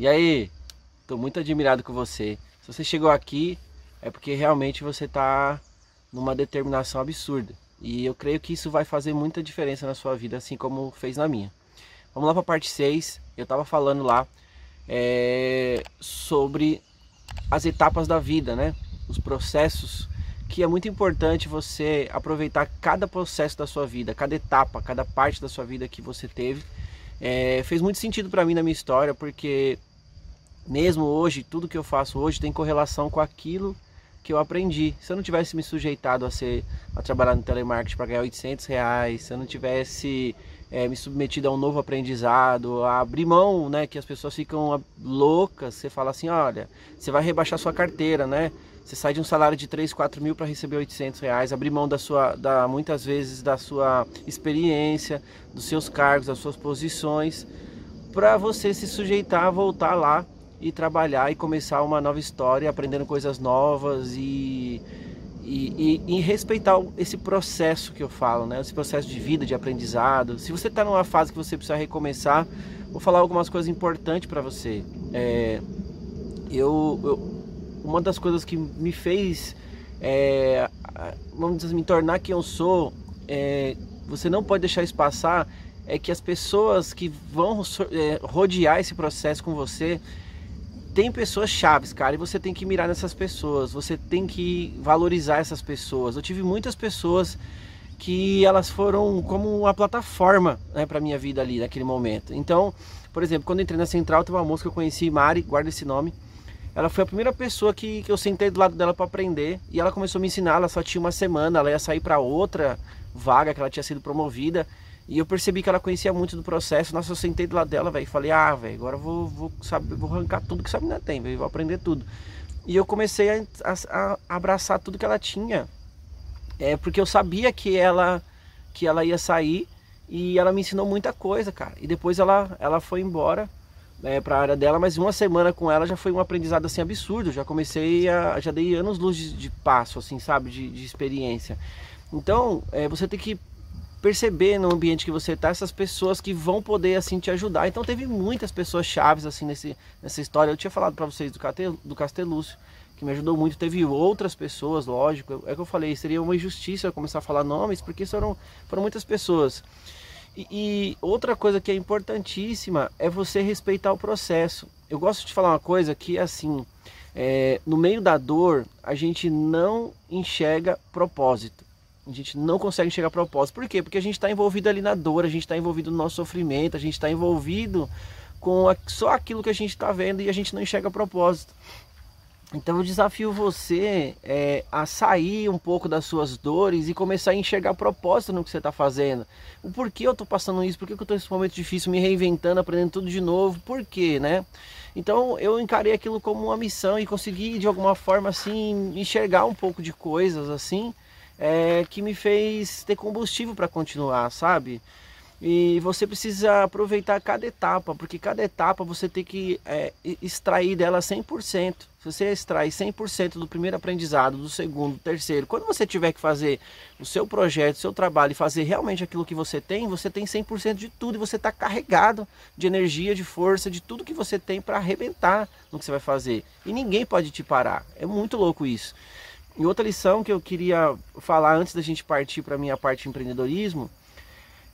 E aí? Tô muito admirado com você. Se você chegou aqui, é porque realmente você tá numa determinação absurda. E eu creio que isso vai fazer muita diferença na sua vida, assim como fez na minha. Vamos lá para a parte 6. Eu estava falando lá é, sobre as etapas da vida, né? Os processos que é muito importante você aproveitar cada processo da sua vida, cada etapa, cada parte da sua vida que você teve. É, fez muito sentido para mim na minha história, porque mesmo hoje, tudo que eu faço hoje tem correlação com aquilo que eu aprendi. Se eu não tivesse me sujeitado a ser a trabalhar no telemarketing para ganhar 800 reais, se eu não tivesse é, me submetido a um novo aprendizado, a abrir mão, né, que as pessoas ficam loucas, você fala assim, olha, você vai rebaixar sua carteira, né? Você sai de um salário de 3, 4 mil para receber 800 reais, abrir mão da sua, da, muitas vezes da sua experiência, dos seus cargos, das suas posições, para você se sujeitar a voltar lá e trabalhar e começar uma nova história, aprendendo coisas novas e, e, e, e, respeitar esse processo que eu falo, né? Esse processo de vida, de aprendizado. Se você está numa fase que você precisa recomeçar, vou falar algumas coisas importantes para você. É, eu, eu, uma das coisas que me fez, é, vamos dizer, me tornar quem eu sou, é, você não pode deixar isso passar, é que as pessoas que vão é, rodear esse processo com você tem pessoas chaves, cara, e você tem que mirar nessas pessoas, você tem que valorizar essas pessoas. Eu tive muitas pessoas que elas foram como uma plataforma né, para minha vida ali naquele momento. Então, por exemplo, quando entrei na Central, tem uma moça que eu conheci, Mari, guarda esse nome. Ela foi a primeira pessoa que, que eu sentei do lado dela para aprender e ela começou a me ensinar. Ela só tinha uma semana, ela ia sair para outra vaga que ela tinha sido promovida e eu percebi que ela conhecia muito do processo. Nossa, eu sentei do lado dela, velho, e falei: "Ah, velho, agora vou vou saber, vou arrancar tudo que essa menina tem, véio, vou aprender tudo". E eu comecei a, a, a, abraçar tudo que ela tinha. É porque eu sabia que ela que ela ia sair e ela me ensinou muita coisa, cara. E depois ela ela foi embora é, para a área dela, mas uma semana com ela já foi um aprendizado assim absurdo. Já comecei a já dei anos luz de, de passo, assim, sabe, de, de experiência. Então, é, você tem que perceber no ambiente que você está essas pessoas que vão poder assim te ajudar. Então teve muitas pessoas chaves assim nesse, nessa história. Eu tinha falado para vocês do, do Castelúcio, que me ajudou muito. Teve outras pessoas, lógico. É que eu falei, seria uma injustiça eu começar a falar nomes, porque foram, foram muitas pessoas. E, e outra coisa que é importantíssima é você respeitar o processo. Eu gosto de falar uma coisa que assim, é, no meio da dor a gente não enxerga propósito. A gente não consegue chegar a propósito. Por quê? Porque a gente está envolvido ali na dor, a gente está envolvido no nosso sofrimento, a gente está envolvido com só aquilo que a gente está vendo e a gente não enxerga a propósito. Então eu desafio você é, a sair um pouco das suas dores e começar a enxergar propósito no que você está fazendo. O porquê eu estou passando isso, por que eu estou nesse momento difícil, me reinventando, aprendendo tudo de novo, por quê, né? Então eu encarei aquilo como uma missão e consegui de alguma forma assim enxergar um pouco de coisas assim é, que me fez ter combustível para continuar, sabe? E você precisa aproveitar cada etapa, porque cada etapa você tem que é, extrair dela 100%. Se você extrair 100% do primeiro aprendizado, do segundo, do terceiro, quando você tiver que fazer o seu projeto, o seu trabalho e fazer realmente aquilo que você tem, você tem 100% de tudo e você está carregado de energia, de força, de tudo que você tem para arrebentar no que você vai fazer. E ninguém pode te parar. É muito louco isso. E outra lição que eu queria falar antes da gente partir para a minha parte de empreendedorismo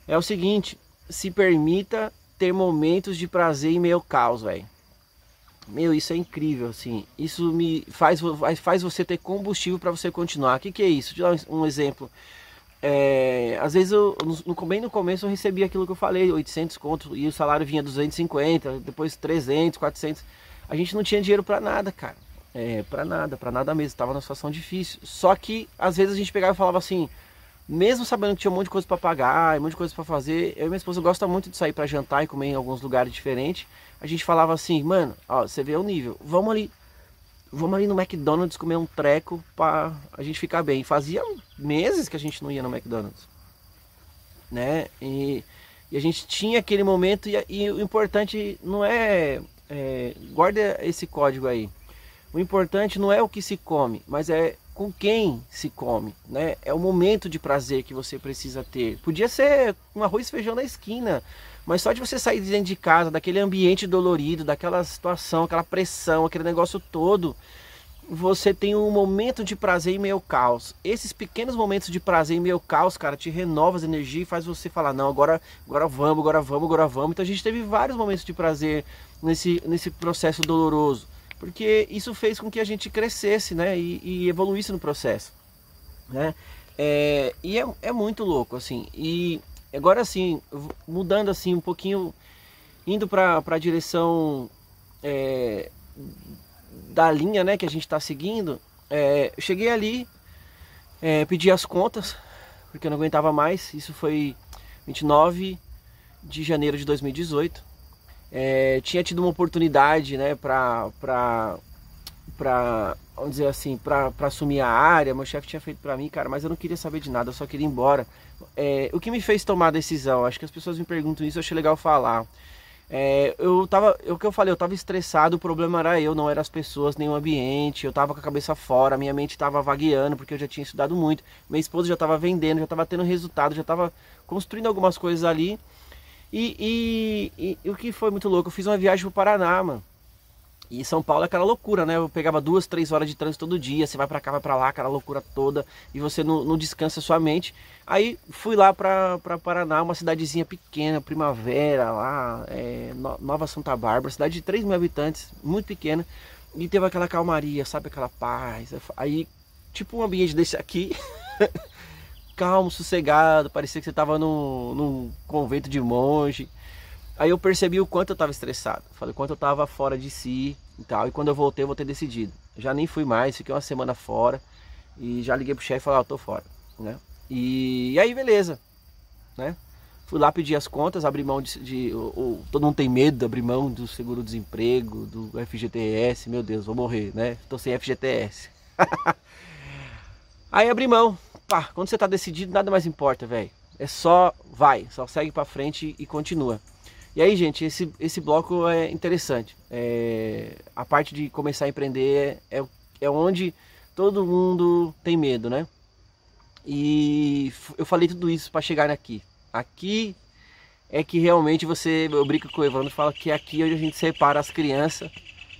é o seguinte: se permita ter momentos de prazer em meio ao caos, velho. Meu, isso é incrível, assim. Isso me faz, faz você ter combustível para você continuar. O que, que é isso? Deixa eu dar um exemplo. É, às vezes, eu, no, bem no começo, eu recebia aquilo que eu falei, 800 conto, e o salário vinha 250, depois 300, 400. A gente não tinha dinheiro para nada, cara é, para nada, para nada mesmo. Estava numa situação difícil. Só que às vezes a gente pegava e falava assim, mesmo sabendo que tinha um monte de coisa para pagar, um monte de coisa para fazer, eu e minha esposa gosta muito de sair para jantar e comer em alguns lugares diferentes. A gente falava assim, mano, ó, você vê o nível, vamos ali, vamos ali no McDonald's comer um treco para a gente ficar bem. Fazia meses que a gente não ia no McDonald's, né? E, e a gente tinha aquele momento e, e o importante não é, é guarda esse código aí. O importante não é o que se come, mas é com quem se come, né? É o momento de prazer que você precisa ter. Podia ser um arroz e feijão na esquina, Mas só de você sair de dentro de casa, daquele ambiente dolorido, daquela situação, aquela pressão, aquele negócio todo, você tem um momento de prazer em meio ao caos. Esses pequenos momentos de prazer em meio ao caos, cara, te renova as energias e faz você falar, não, agora, agora vamos, agora vamos, agora vamos. Então a gente teve vários momentos de prazer nesse, nesse processo doloroso. Porque isso fez com que a gente crescesse, né? E, e evoluísse no processo, né? É, e é, é muito louco, assim. E agora, assim, mudando assim um pouquinho, indo para a direção é, da linha, né, que a gente está seguindo, é, eu cheguei ali, é, pedi as contas, porque eu não aguentava mais. Isso foi 29 de janeiro de 2018. É, tinha tido uma oportunidade, né, para para vamos dizer assim, para assumir a área, meu chefe tinha feito para mim, cara, mas eu não queria saber de nada, eu só queria ir embora. É, o que me fez tomar a decisão, acho que as pessoas me perguntam isso, eu achei legal falar. É, eu tava, é o que eu falei, eu tava estressado, o problema era eu, não eram as pessoas, nem o ambiente, eu tava com a cabeça fora, minha mente tava vagueando, porque eu já tinha estudado muito, minha esposa já tava vendendo, já tava tendo resultado, já tava construindo algumas coisas ali. E, e, e, o que foi muito louco, eu fiz uma viagem pro Paraná, mano. E São Paulo é aquela loucura, né? Eu pegava duas, três horas de trânsito todo dia, você vai para cá, vai para lá, aquela loucura toda, e você não, não descansa sua mente. Aí fui lá para Paraná, uma cidadezinha pequena, primavera lá, é, Nova Santa Bárbara, cidade de 3 mil habitantes, muito pequena, e teve aquela calmaria, sabe? Aquela paz. Aí, tipo um ambiente desse aqui, calmo, sossegado, parecia que você tava num, num convento de monge. Aí eu percebi o quanto eu estava estressado, falei o quanto eu estava fora de si e tal. E quando eu voltei, eu vou ter decidido. Já nem fui mais, fiquei uma semana fora e já liguei pro chefe e falei, ó, oh, tô fora, né? E, e, aí, beleza, né? Fui lá pedir as contas, abri mão de, de o, o, todo mundo tem medo de abrir mão do seguro-desemprego, do FGTS, meu Deus, vou morrer, né? Tô sem FGTS. aí abri mão. Pá, quando você tá decidido, nada mais importa, velho. É só vai, só segue para frente e continua. E aí, gente, esse, esse bloco é interessante. É, a parte de começar a empreender é, é onde todo mundo tem medo, né? E eu falei tudo isso para chegar aqui. Aqui é que realmente você, eu brinco com o Evandro, fala que é aqui onde a gente separa as crianças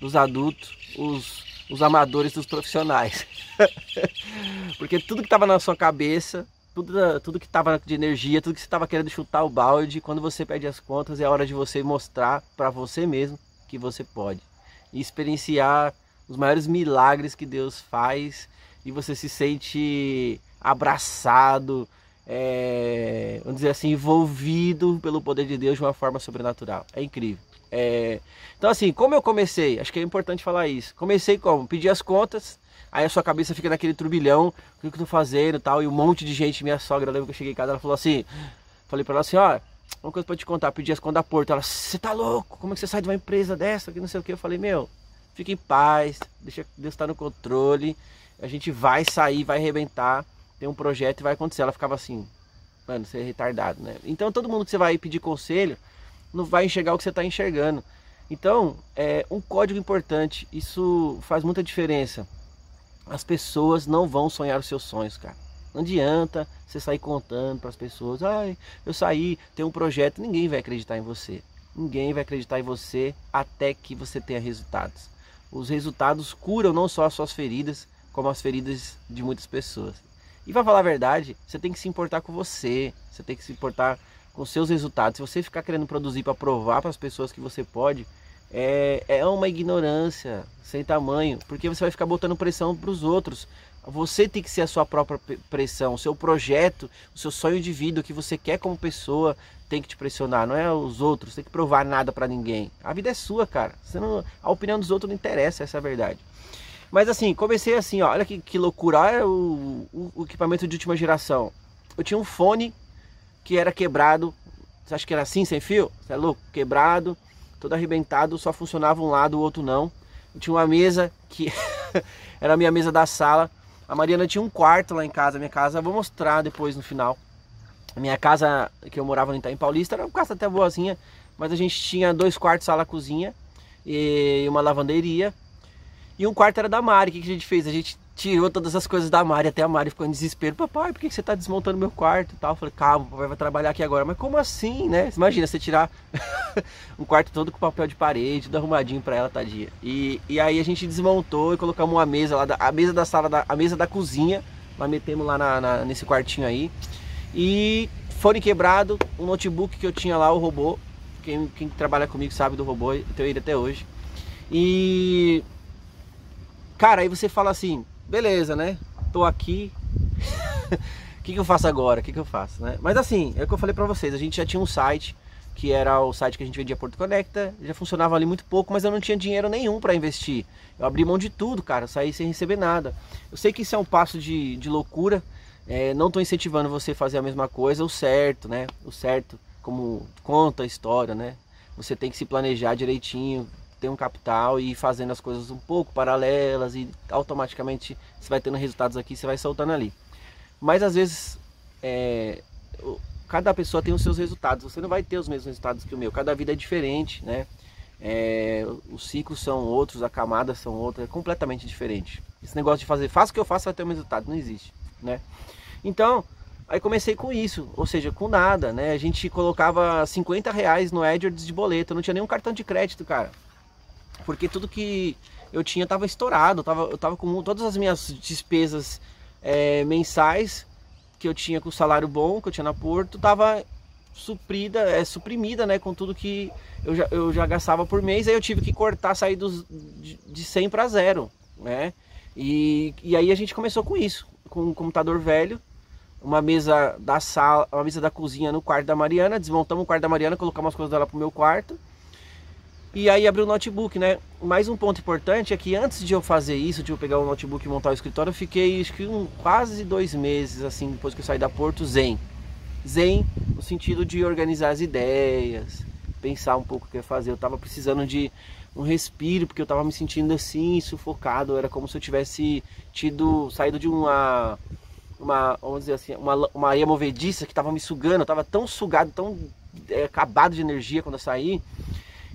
dos adultos, os, os amadores dos profissionais. Porque tudo que estava na sua cabeça tudo, tudo que estava de energia, tudo que você estava querendo chutar o balde, quando você pede as contas, é hora de você mostrar para você mesmo que você pode. E experienciar os maiores milagres que Deus faz e você se sente abraçado, é, vamos dizer assim, envolvido pelo poder de Deus de uma forma sobrenatural. É incrível. É, então assim, como eu comecei, acho que é importante falar isso. Comecei como? Pedi as contas, Aí a sua cabeça fica naquele turbilhão, o que eu tô fazendo tal, e um monte de gente, minha sogra, lembra que eu cheguei em casa, ela falou assim, falei pra ela assim, ó, uma coisa pra te contar, pedi as contas da Porto, ela, você tá louco, como é que você sai de uma empresa dessa, que não sei o que, eu falei, meu, fique em paz, deixa Deus estar tá no controle, a gente vai sair, vai arrebentar, tem um projeto e vai acontecer, ela ficava assim, mano, você é retardado, né, então todo mundo que você vai pedir conselho, não vai enxergar o que você está enxergando, então, é um código importante, isso faz muita diferença as pessoas não vão sonhar os seus sonhos, cara. Não adianta você sair contando para as pessoas, ai, eu saí, tem um projeto, ninguém vai acreditar em você. Ninguém vai acreditar em você até que você tenha resultados. Os resultados curam não só as suas feridas, como as feridas de muitas pessoas. E para falar a verdade, você tem que se importar com você, você tem que se importar com seus resultados. Se você ficar querendo produzir para provar para as pessoas que você pode, é, é uma ignorância sem tamanho, porque você vai ficar botando pressão para os outros. Você tem que ser a sua própria pressão, o seu projeto, o seu sonho de vida, o que você quer como pessoa tem que te pressionar, não é os outros, tem que provar nada para ninguém. A vida é sua, cara. Não, a opinião dos outros não interessa, essa é a verdade. Mas assim, comecei assim, ó, olha que, que loucura, olha o, o, o equipamento de última geração. Eu tinha um fone que era quebrado, você acha que era assim, sem fio? Você é louco? Quebrado todo arrebentado, só funcionava um lado, o outro não. Tinha uma mesa que era a minha mesa da sala. A Mariana tinha um quarto lá em casa, minha casa, vou mostrar depois no final. A minha casa que eu morava no Itaim Paulista era uma casa até boazinha, mas a gente tinha dois quartos, sala, cozinha e uma lavanderia. E um quarto era da Mari. O que a gente fez? A gente tirou todas as coisas da Mari, até a Mari ficou em desespero. Papai, por que você está desmontando meu quarto e tal? Eu falei, calma, o papai vai trabalhar aqui agora. Mas como assim, né? Imagina você tirar um quarto todo com papel de parede, tudo arrumadinho para ela, tadinha. E, e aí a gente desmontou e colocamos uma mesa lá, da, a mesa da sala, da, a mesa da cozinha, mas metemos lá na, na, nesse quartinho aí. E fone quebrado, um notebook que eu tinha lá, o robô. Quem, quem trabalha comigo sabe do robô, eu tenho ele até hoje. E... Cara, aí você fala assim, beleza, né? Tô aqui. O que, que eu faço agora? O que, que eu faço, né? Mas assim, é o que eu falei pra vocês, a gente já tinha um site, que era o site que a gente vendia Porto Conecta, já funcionava ali muito pouco, mas eu não tinha dinheiro nenhum para investir. Eu abri mão de tudo, cara, saí sem receber nada. Eu sei que isso é um passo de, de loucura, é, não tô incentivando você a fazer a mesma coisa, o certo, né? O certo, como conta a história, né? Você tem que se planejar direitinho, ter um capital e ir fazendo as coisas um pouco paralelas e automaticamente você vai tendo resultados aqui, você vai soltando ali. Mas às vezes é, cada pessoa tem os seus resultados, você não vai ter os mesmos resultados que o meu, cada vida é diferente, né? É, os ciclos são outros, as camadas são outras, é completamente diferente. Esse negócio de fazer, faça o que eu faço, vai ter mesmo resultado, não existe, né? Então, aí comecei com isso, ou seja, com nada, né? A gente colocava 50 reais no AdWords de boleto, não tinha nenhum cartão de crédito, cara porque tudo que eu tinha estava estourado, eu tava, eu tava com todas as minhas despesas é, mensais que eu tinha com o salário bom, que eu tinha na Porto, tava suprida, é, suprimida, né, com tudo que eu já, eu já gastava por mês, aí eu tive que cortar, sair dos, de, de 100 para zero, né, e, e aí a gente começou com isso, com um computador velho, uma mesa da sala, uma mesa da cozinha no quarto da Mariana, desmontamos o quarto da Mariana, colocamos as coisas dela pro meu quarto, e aí abri o notebook, né? Mais um ponto importante é que antes de eu fazer isso, de eu pegar o notebook e montar o escritório, eu fiquei acho que um, quase dois meses, assim, depois que eu saí da Porto, zen. Zen no sentido de organizar as ideias, pensar um pouco o que eu ia fazer. Eu tava precisando de um respiro, porque eu tava me sentindo assim, sufocado. Era como se eu tivesse tido, saído de uma, uma vamos dizer assim, uma, uma movediça que tava me sugando. Eu tava tão sugado, tão é, acabado de energia quando eu saí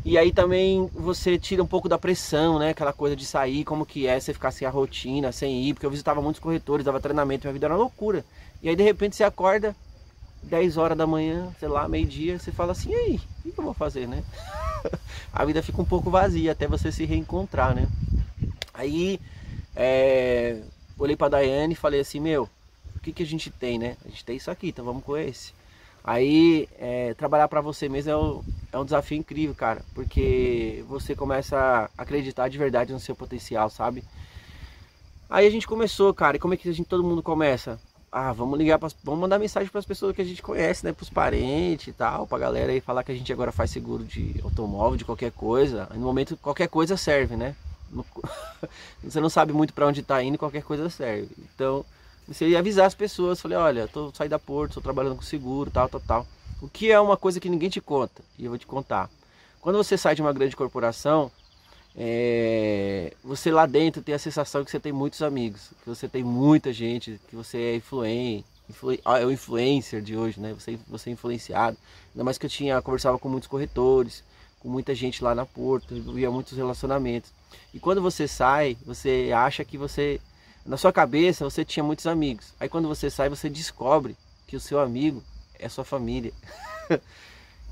e aí também você tira um pouco da pressão, né? Aquela coisa de sair, como que é, você ficar sem a rotina, sem ir, porque eu visitava muitos corretores, dava treinamento, minha vida era uma loucura. E aí de repente você acorda 10 horas da manhã, sei lá, meio-dia, você fala assim, e aí, o que eu vou fazer, né? a vida fica um pouco vazia até você se reencontrar, né? Aí é, olhei pra Daiane e falei assim, meu, o que, que a gente tem, né? A gente tem isso aqui, então vamos com esse. Aí é, trabalhar para você mesmo é, o, é, um desafio incrível, cara, porque você começa a acreditar de verdade no seu potencial, sabe? Aí a gente começou, cara, e como é que a gente todo mundo começa? Ah, vamos ligar, pra, vamos mandar mensagem para as pessoas que a gente conhece, né, para os parentes e tal, para galera aí falar que a gente agora faz seguro de automóvel, de qualquer coisa. No momento qualquer coisa serve, né? você não sabe muito para onde está indo, qualquer coisa serve. Então Comecei a avisar as pessoas, falei, olha, tô saí da Porto, estou trabalhando com seguro, tal, tal, tal. O que é uma coisa que ninguém te conta, e eu vou te contar. Quando você sai de uma grande corporação, é, você lá dentro tem a sensação que você tem muitos amigos, que você tem muita gente, que você é influente, influ, ah, é o influencer de hoje, né? Você, você é influenciado. Ainda mais que eu tinha, conversava com muitos corretores, com muita gente lá na Porto, via muitos relacionamentos. E quando você sai, você acha que você na sua cabeça você tinha muitos amigos. Aí quando você sai, você descobre que o seu amigo é sua família.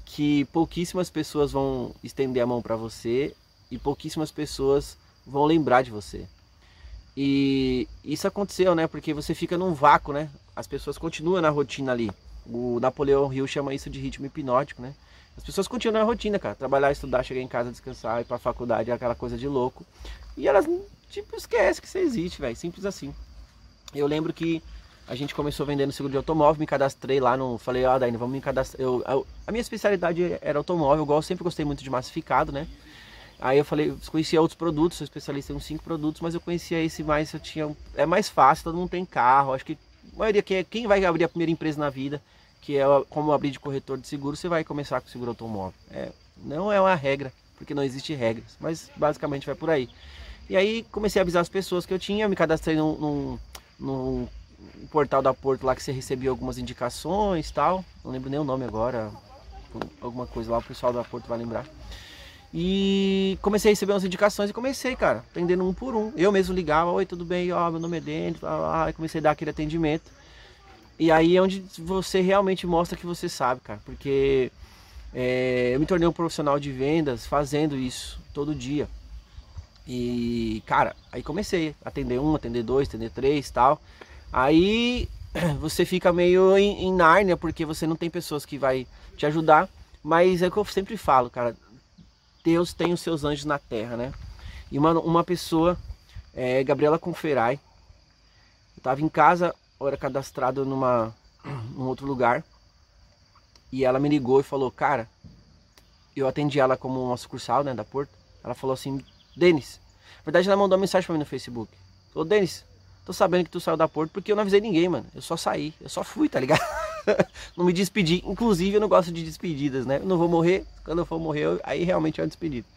que pouquíssimas pessoas vão estender a mão para você e pouquíssimas pessoas vão lembrar de você. E isso aconteceu, né? Porque você fica num vácuo, né? As pessoas continuam na rotina ali. O Napoleão Hill chama isso de ritmo hipnótico, né? As pessoas continuam na rotina, cara. Trabalhar, estudar, chegar em casa, descansar, ir pra faculdade, aquela coisa de louco. E elas tipo, esquece que você existe, velho. Simples assim. Eu lembro que a gente começou vendendo seguro de automóvel, me cadastrei lá no. Falei, ó, ah, Daine, vamos me cadastrar. Eu, eu, a minha especialidade era automóvel, igual eu sempre gostei muito de massificado, né? Aí eu falei, conhecia outros produtos, sou especialista em uns cinco produtos, mas eu conhecia esse mais, eu tinha. É mais fácil, todo mundo tem carro. Acho que a maioria que é, quem vai abrir a primeira empresa na vida, que é como abrir de corretor de seguro, você vai começar com seguro automóvel. É, não é uma regra, porque não existe regras, mas basicamente vai por aí. E aí comecei a avisar as pessoas que eu tinha, me cadastrei num, num, num portal da Porto lá que você recebia algumas indicações tal. Não lembro nem o nome agora. Alguma coisa lá, o pessoal da Porto vai lembrar. E comecei a receber umas indicações e comecei, cara, atendendo um por um. Eu mesmo ligava, oi, tudo bem? Ó, meu nome é Denis, e comecei a dar aquele atendimento. E aí é onde você realmente mostra que você sabe, cara, porque é, eu me tornei um profissional de vendas fazendo isso todo dia. E, cara, aí comecei a atender um, atender dois, atender três tal. Aí você fica meio em, em Nárnia, porque você não tem pessoas que vai te ajudar. Mas é o que eu sempre falo, cara. Deus tem os seus anjos na terra, né? E uma, uma pessoa, é, Gabriela Conferai, eu tava em casa, eu era cadastrado numa, num outro lugar. E ela me ligou e falou, cara, eu atendi ela como uma sucursal, né, da Porto. Ela falou assim, Denis, na verdade ela mandou uma mensagem pra mim no Facebook. Ô Denis, tô sabendo que tu saiu da Porto porque eu não avisei ninguém, mano. Eu só saí, eu só fui, tá ligado? não me despedi. Inclusive, eu não gosto de despedidas, né? Eu não vou morrer. Quando eu for morrer, eu, aí realmente é uma despedida.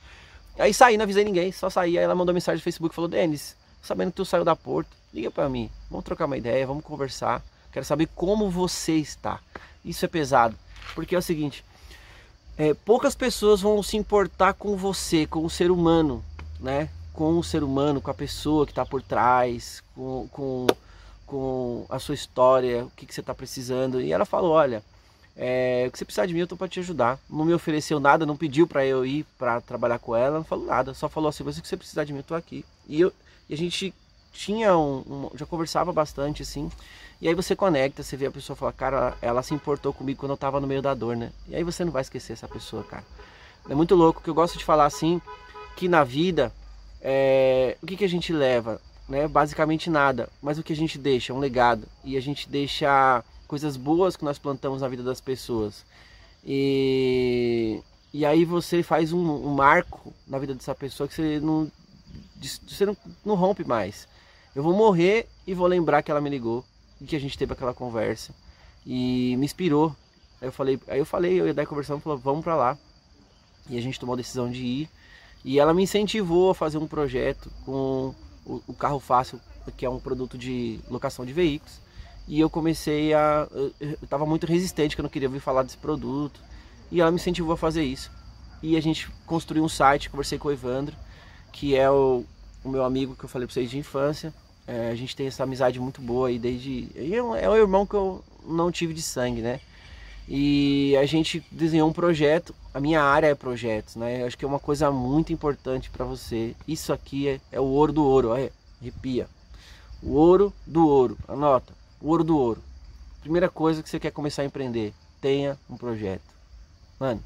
Aí saí, não avisei ninguém, só saí. Aí ela mandou mensagem no Facebook falou: Denis, sabendo que tu saiu da Porto, liga pra mim. Vamos trocar uma ideia, vamos conversar. Quero saber como você está. Isso é pesado. Porque é o seguinte: é, poucas pessoas vão se importar com você, com o ser humano, né? Com o ser humano, com a pessoa que está por trás, com, com com a sua história, o que, que você está precisando. E ela falou: Olha, é, o que você precisar de mim, eu estou para te ajudar. Não me ofereceu nada, não pediu para eu ir para trabalhar com ela, não falou nada, só falou assim: Você que você precisar de mim, eu estou aqui. E, eu, e a gente tinha um, um, já conversava bastante assim. E aí você conecta, você vê a pessoa falar, cara, ela se importou comigo quando eu estava no meio da dor, né? E aí você não vai esquecer essa pessoa, cara. É muito louco que eu gosto de falar assim, que na vida, é, o que, que a gente leva? né? Basicamente nada, mas o que a gente deixa, um legado e a gente deixa coisas boas que nós plantamos na vida das pessoas. E, e aí você faz um, um marco na vida dessa pessoa que você não você não, não rompe mais. Eu vou morrer e vou lembrar que ela me ligou e que a gente teve aquela conversa e me inspirou. Aí eu falei, aí eu falei, eu ia dar conversando, falou, vamos para lá. E a gente tomou a decisão de ir. E ela me incentivou a fazer um projeto com o, o carro fácil, que é um produto de locação de veículos. E eu comecei a. Eu estava muito resistente, que eu não queria ouvir falar desse produto. E ela me incentivou a fazer isso. E a gente construiu um site, conversei com o Evandro, que é o, o meu amigo que eu falei para vocês de infância. É, a gente tem essa amizade muito boa aí desde. É é um irmão que eu não tive de sangue, né? E a gente desenhou um projeto. A minha área é projetos, né? Eu acho que é uma coisa muito importante para você. Isso aqui é, é, o ouro do ouro, olha, arrepia. O ouro do ouro, anota. O ouro do ouro. Primeira coisa que você quer começar a empreender, tenha um projeto. Mano,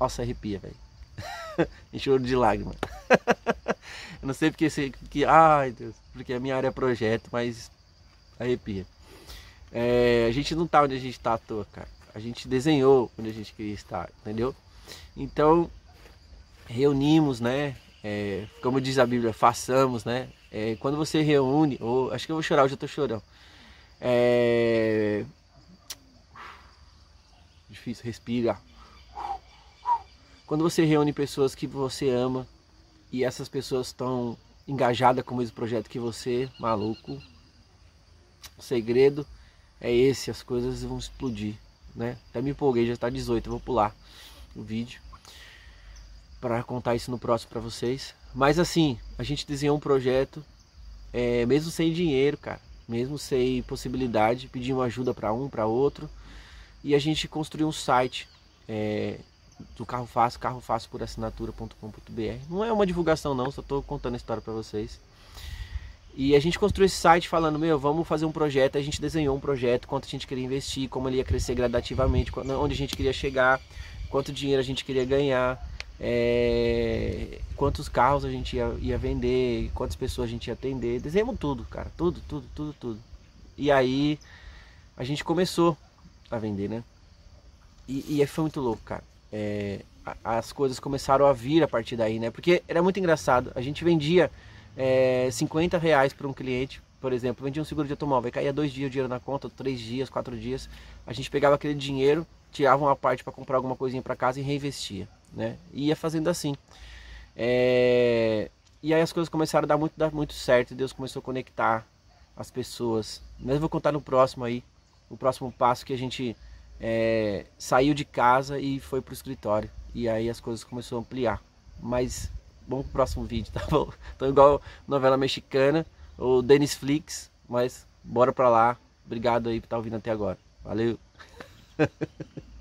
nossa, arrepia, velho. Ouro de lágrimas. Eu não sei porque você. Que, ai Deus, porque a minha área é projeto, mas arrepia. É, a gente não tá onde a gente tá à toa, cara. A gente desenhou onde a gente queria estar, entendeu? Então, reunimos, né? É, como diz a Bíblia, façamos, né? É, quando você reúne, ou acho que eu vou chorar, hoje eu tô chorando. É, difícil, respira. Quando você reúne pessoas que você ama e essas pessoas estão engajadas com o mesmo projeto que você, maluco. O segredo é esse, as coisas vão explodir né? Até me empolguei, já está 18, vou pular o vídeo para contar isso no próximo para vocês. Mas assim, a gente desenhou um projeto, é, mesmo sem dinheiro, cara, mesmo sem possibilidade, pedimos ajuda para um, para outro, e a gente construiu um site é, do Carro Fácil, carrofácil por assinatura.com.br. Não é uma divulgação não, só estou contando a história para vocês. E a gente construiu esse site falando, meu, vamos fazer um projeto. A gente desenhou um projeto, quanto a gente queria investir, como ele ia crescer gradativamente, onde a gente queria chegar, quanto dinheiro a gente queria ganhar, é, quantos carros a gente ia, ia, vender, quantas pessoas a gente ia atender. Desenhamos tudo, cara, tudo, tudo, tudo, tudo. E aí a gente começou a vender, né? E, e foi muito louco, cara. É, as coisas começaram a vir a partir daí, né? Porque era muito engraçado. A gente vendia é, 50 reais para um cliente, por exemplo, vendia um seguro de automóvel, caía dois dias o dinheiro na conta, três dias, quatro dias, a gente pegava aquele dinheiro, tirava uma parte para comprar alguma coisinha para casa e reinvestia, né? E ia fazendo assim. É... E aí as coisas começaram a dar muito, dar muito certo, Deus começou a conectar as pessoas. Mas eu vou contar no próximo aí, o próximo passo que a gente é, saiu de casa e foi para o escritório. E aí as coisas começaram a ampliar, Mas vamos pro próximo vídeo, tá bom? Então igual novela mexicana, o Dennis Flix, mas bora pra lá. Obrigado aí por estar tá ouvindo até agora. Valeu!